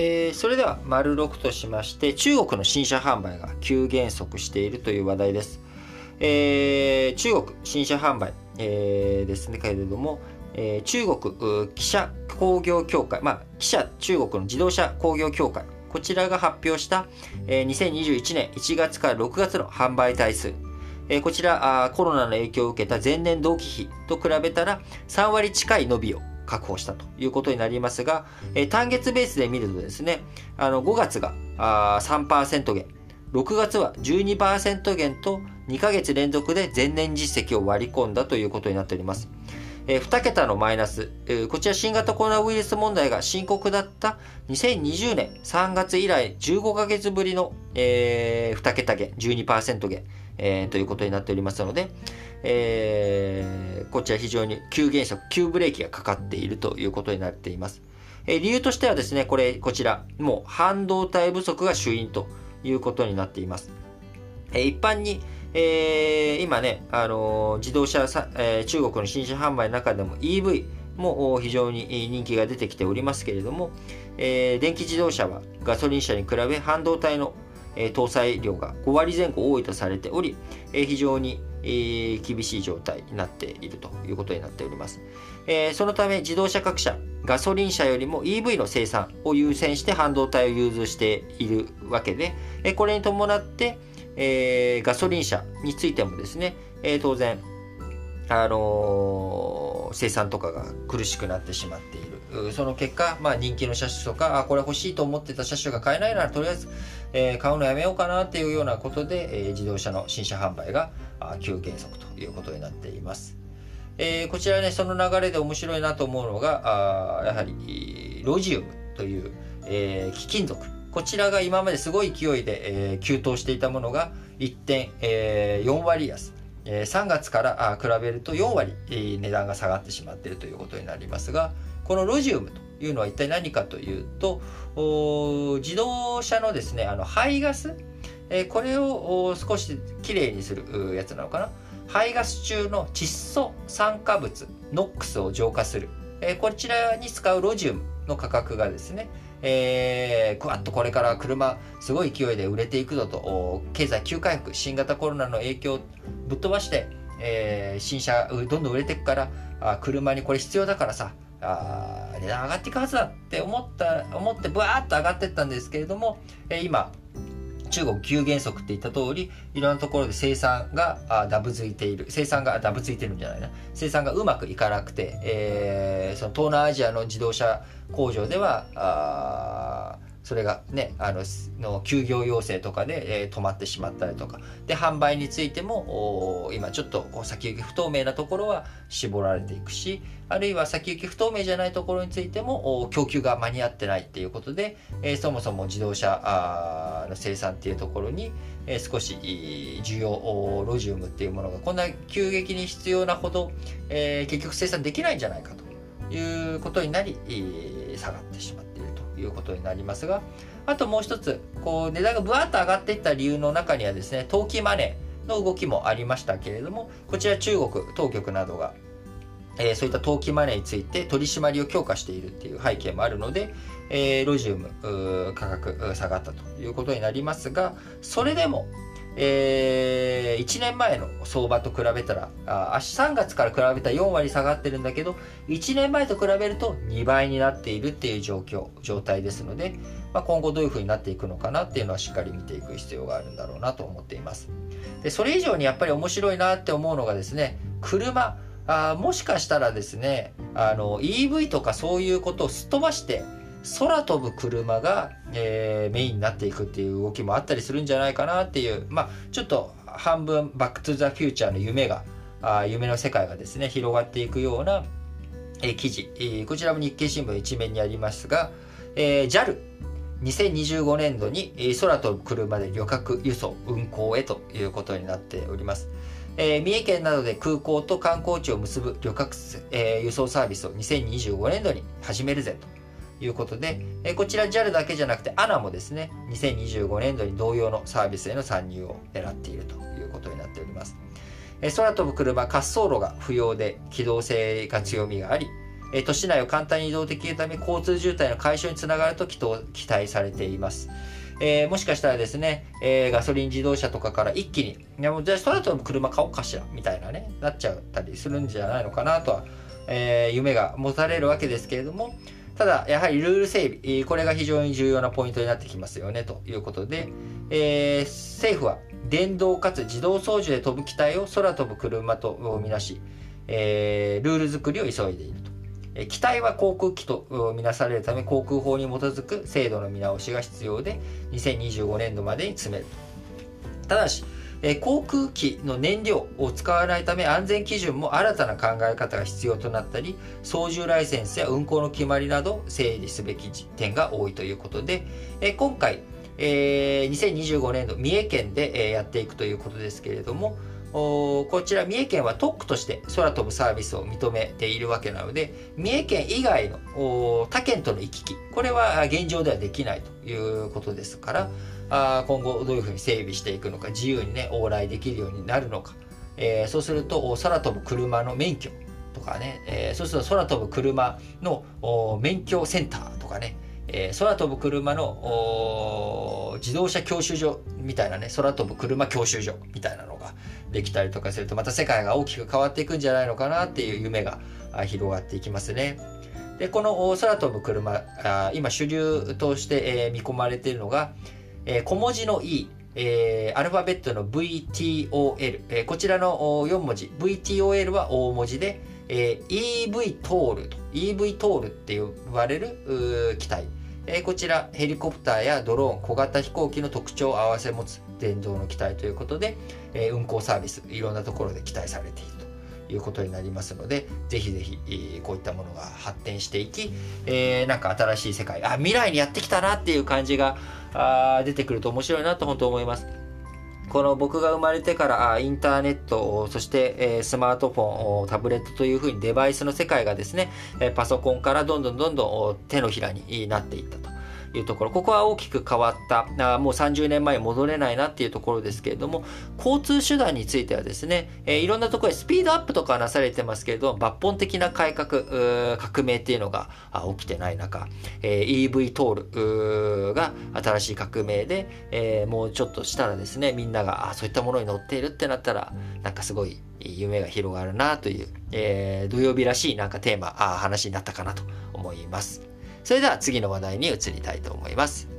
えー、それでは、丸6としまして、中国の新車販売が急減速しているという話題です。えー、中国新車販売、えー、ですね、けれども、え、中国汽車工業協会、まあ、汽車中国の自動車工業協会、こちらが発表した、え、2021年1月から6月の販売台数。え、こちらあ、コロナの影響を受けた前年同期比と比べたら3割近い伸びを確保したということになりますが、えー、単月ベースで見るとですね、あの5月があ3%減、6月は12%減と2ヶ月連続で前年実績を割り込んだということになっております。えー、2桁のマイナス、えー、こちら新型コロナウイルス問題が深刻だった2020年3月以来15ヶ月ぶりの、えー、2桁減、12%減、えー、ということになっておりますので、えー、こちら非常に急減速、急ブレーキがかかっているということになっています。え、理由としてはですね、これ、こちら、もう半導体不足が主因ということになっています。え、一般に、えー、今ね、あのー、自動車さ、えー、中国の新車販売の中でも EV も非常に人気が出てきておりますけれども、え、電気自動車はガソリン車に比べ半導体の、え、搭載量が5割前後多いとされており、え、非常に、厳しい状態になっているということになっております。え、そのため自動車各社、ガソリン車よりも EV の生産を優先して半導体を融通しているわけで、え、これに伴って、え、ガソリン車についてもですね、え、当然、あの、生産とかが苦しくなってしまっている。その結果、まあ、人気の車種とか、あ、これ欲しいと思ってた車種が買えないなら、とりあえず、えー、買うのやめようかなっていうようなことで、えー、自動車の新車販売が急減速ということになっています。えー、こちらね、その流れで面白いなと思うのが、あやはり、ロジウムという、えー、貴金属。こちらが今まですごい勢いで、えー、急騰していたものが一点、えー、4割安。えー、3月からあ比べると4割、えー、値段が下がってしまっているということになりますが、このロジウムというのは一体何かというと、自動車のですね、あの排ガス、えー、これを少しきれいにするやつなのかな。排ガス中の窒素酸化物、ノックスを浄化する。えー、こちらに使うロジウムの価格がですね、えー、ぐわっとこれから車すごい勢いで売れていくぞと経済急回復新型コロナの影響ぶっ飛ばして、えー、新車どんどん売れていくからあ車にこれ必要だからさあ値段上がっていくはずだって思った思ってブワーッと上がっていったんですけれども、えー、今中国急減速って言った通り、いろんなところで生産がダブついている。生産がダブついてるんじゃないな。生産がうまくいかなくて、えー、その東南アジアの自動車工場では、あそれがね、あの、の休業要請とかで、えー、止まってしまったりとか。で、販売についても、今ちょっと先行き不透明なところは絞られていくし、あるいは先行き不透明じゃないところについても、供給が間に合ってないっていうことで、えー、そもそも自動車の生産っていうところに、えー、少し需要、ロジウムっていうものがこんな急激に必要なほど、えー、結局生産できないんじゃないかということになり、下がってしまう。いうことになりますが、あともう一つ、こう値段がブワーッと上がっていった理由の中にはですね、投機マネーの動きもありましたけれども、こちら中国当局などが、えー、そういった投機マネーについて取り締まりを強化しているっていう背景もあるので、えー、ロジウム価格下がったということになりますが、それでも、えー、1年前の相場と比べたら、あ3月から比べたら4割下がってるんだけど、1年前と比べると2倍になっているっていう状況、状態ですので、まあ、今後どういう風になっていくのかなっていうのはしっかり見ていく必要があるんだろうなと思っています。で、それ以上にやっぱり面白いなって思うのがですね、車、あもしかしたらですね、あの、EV とかそういうことをすっ飛ばして、空飛ぶ車が、えー、メインになっていくっていう動きもあったりするんじゃないかなっていう、まあ、ちょっと半分バックトゥザフューチャーの夢が、あ夢の世界がですね、広がっていくような、えー、記事、えー、こちらも日経新聞一面にありますが、えー、JAL、2025年度に空飛ぶ車で旅客輸送運行へということになっております。えー、三重県などで空港と観光地を結ぶ旅客、えー、輸送サービスを2025年度に始めるぜということで、えこちら JAL だけじゃなくて ANA もですね、2025年度に同様のサービスへの参入を狙っているということになっております。え空飛ぶ車、滑走路が不要で機動性が強みがあり、え都市内を簡単に移動できるため交通渋滞の解消につながると期待されています。えー、もしかしたらですね、えー、ガソリン自動車とかから一気に、いやもうじゃあ空飛ぶ車買おうかしら、みたいなね、なっちゃったりするんじゃないのかなとは、えー、夢が持たれるわけですけれども、ただ、やはりルール整備、これが非常に重要なポイントになってきますよね、ということで、えー、政府は電動かつ自動操縦で飛ぶ機体を空飛ぶ車とみなし、えー、ルール作りを急いでいると。機体は航空機とみなされるため航空法に基づく制度の見直しが必要で2025年度までに詰めるただし航空機の燃料を使わないため安全基準も新たな考え方が必要となったり操縦ライセンスや運航の決まりなど整理すべき点が多いということで今回2025年度三重県でやっていくということですけれどもこちら三重県は特区として空飛ぶサービスを認めているわけなので三重県以外の他県との行き来これは現状ではできないということですからあ今後どういうふうに整備していくのか自由にね往来できるようになるのか、えー、そうすると空飛ぶ車の免許とかね、えー、そうすると空飛ぶ車の免許センターとかねえー、空飛ぶ車の自動車教習所みたいなね、空飛ぶ車教習所みたいなのができたりとかすると、また世界が大きく変わっていくんじゃないのかなっていう夢が広がっていきますね。で、この空飛ぶ車、今主流として、え見込まれているのが、え小文字の E、えー、アルファベットの VTOL、えー、こちらの4文字、VTOL は大文字で、えー、EV トールと、EV トールって呼ばれる機体。えー、こちらヘリコプターやドローン小型飛行機の特徴を併せ持つ電動の機体ということで、えー、運航サービスいろんなところで期待されているということになりますのでぜひぜひ、えー、こういったものが発展していき、えー、なんか新しい世界あ未来にやってきたなっていう感じがあ出てくると面白いなと本当思います。この僕が生まれてからインターネット、そしてスマートフォン、タブレットというふうにデバイスの世界がですね、パソコンからどんどんどんどん手のひらになっていったと。いうところ、ここは大きく変わった、あもう30年前に戻れないなっていうところですけれども、交通手段についてはですね、えー、いろんなところでスピードアップとかなされてますけれど、抜本的な改革、革命っていうのが起きてない中、えー、EV トールが新しい革命で、えー、もうちょっとしたらですね、みんながあそういったものに乗っているってなったら、なんかすごい夢が広がるなという、えー、土曜日らしいなんかテーマ、あ話になったかなと思います。それでは次の話題に移りたいと思います。